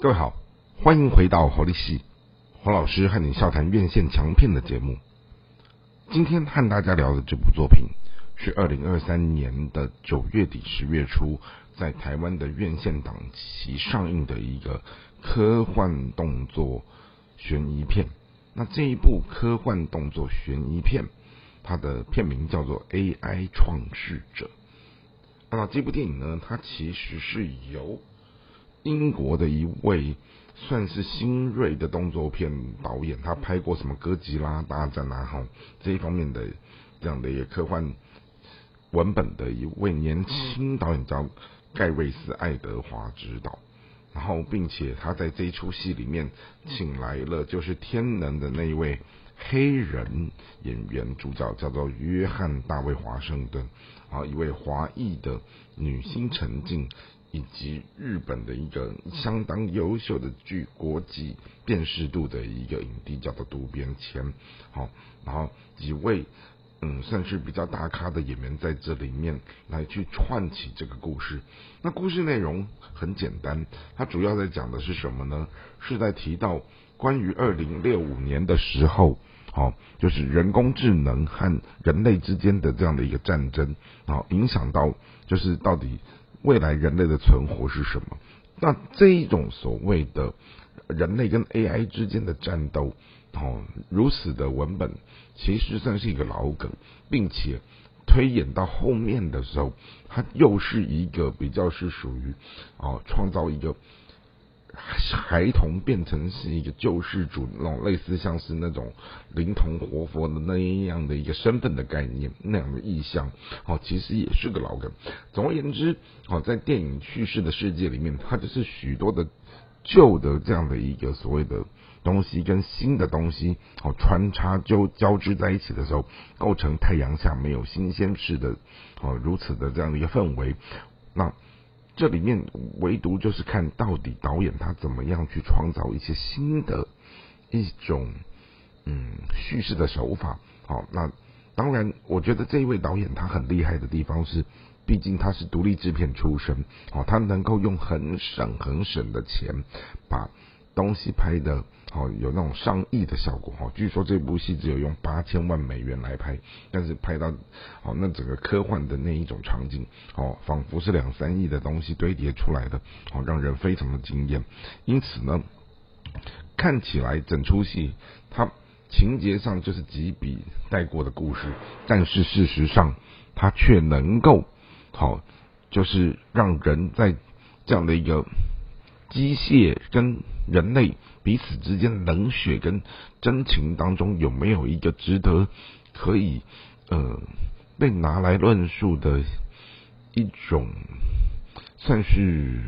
各位好，欢迎回到活力系，黄老师和你笑谈院线强片的节目。今天和大家聊的这部作品是二零二三年的九月底十月初在台湾的院线档期上映的一个科幻动作悬疑片。那这一部科幻动作悬疑片，它的片名叫做《AI 创世者》。那这部电影呢，它其实是由英国的一位算是新锐的动作片导演，他拍过什么哥吉拉大战啊，哈这一方面的这样的一个科幻文本的一位年轻导演叫盖瑞斯爱德华执导，然后并且他在这一出戏里面请来了就是天能的那一位黑人演员主角叫做约翰大卫华盛顿，啊一位华裔的女星陈静。以及日本的一个相当优秀的具国际辨识度的一个影帝，叫做渡边谦，好，然后几位嗯算是比较大咖的演员在这里面来去串起这个故事。那故事内容很简单，它主要在讲的是什么呢？是在提到关于二零六五年的时候，好，就是人工智能和人类之间的这样的一个战争，好，影响到就是到底。未来人类的存活是什么？那这一种所谓的人类跟 AI 之间的战斗，哦，如此的文本，其实算是一个老梗，并且推演到后面的时候，它又是一个比较是属于哦，创造一个。孩童变成是一个救世主，那种类似像是那种灵童活佛的那样的一个身份的概念，那样的意象，哦，其实也是个老梗。总而言之，哦，在电影叙事的世界里面，它就是许多的旧的这样的一个所谓的东西跟新的东西，哦，穿插就交织在一起的时候，构成太阳下没有新鲜事的，哦，如此的这样的一个氛围，那。这里面唯独就是看到底导演他怎么样去创造一些新的一种嗯叙事的手法。好，那当然，我觉得这一位导演他很厉害的地方是，毕竟他是独立制片出身，好，他能够用很省很省的钱把东西拍的。好，有那种上亿的效果哈。据说这部戏只有用八千万美元来拍，但是拍到好那整个科幻的那一种场景，哦，仿佛是两三亿的东西堆叠出来的，哦，让人非常的惊艳。因此呢，看起来整出戏它情节上就是几笔带过的故事，但是事实上它却能够好，就是让人在这样的一个机械跟人类。彼此之间冷血跟真情当中，有没有一个值得可以呃被拿来论述的一种算是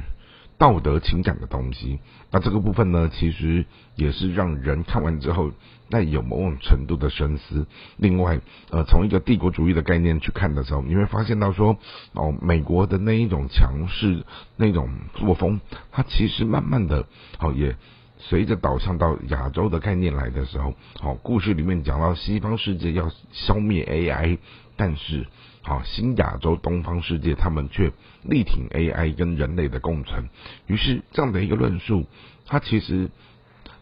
道德情感的东西？那这个部分呢，其实也是让人看完之后那有某种程度的深思。另外，呃，从一个帝国主义的概念去看的时候，你会发现到说，哦，美国的那一种强势那种作风，它其实慢慢的，哦也。随着导向到亚洲的概念来的时候，好，故事里面讲到西方世界要消灭 AI，但是好新亚洲东方世界他们却力挺 AI 跟人类的共存。于是这样的一个论述，它其实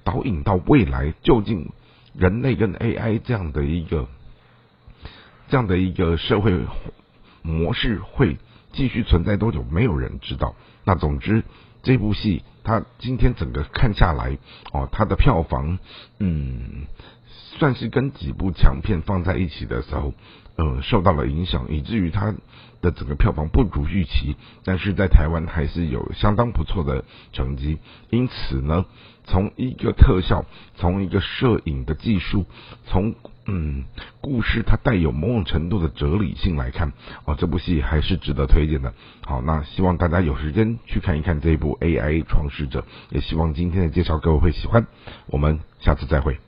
导引到未来究竟人类跟 AI 这样的一个这样的一个社会模式会继续存在多久，没有人知道。那总之这部戏。他今天整个看下来，哦，他的票房，嗯，算是跟几部强片放在一起的时候，呃，受到了影响，以至于它的整个票房不如预期，但是在台湾还是有相当不错的成绩。因此呢，从一个特效，从一个摄影的技术，从嗯，故事它带有某种程度的哲理性来看，哦，这部戏还是值得推荐的。好，那希望大家有时间去看一看这一部 AI 创世者，也希望今天的介绍各位会喜欢。我们下次再会。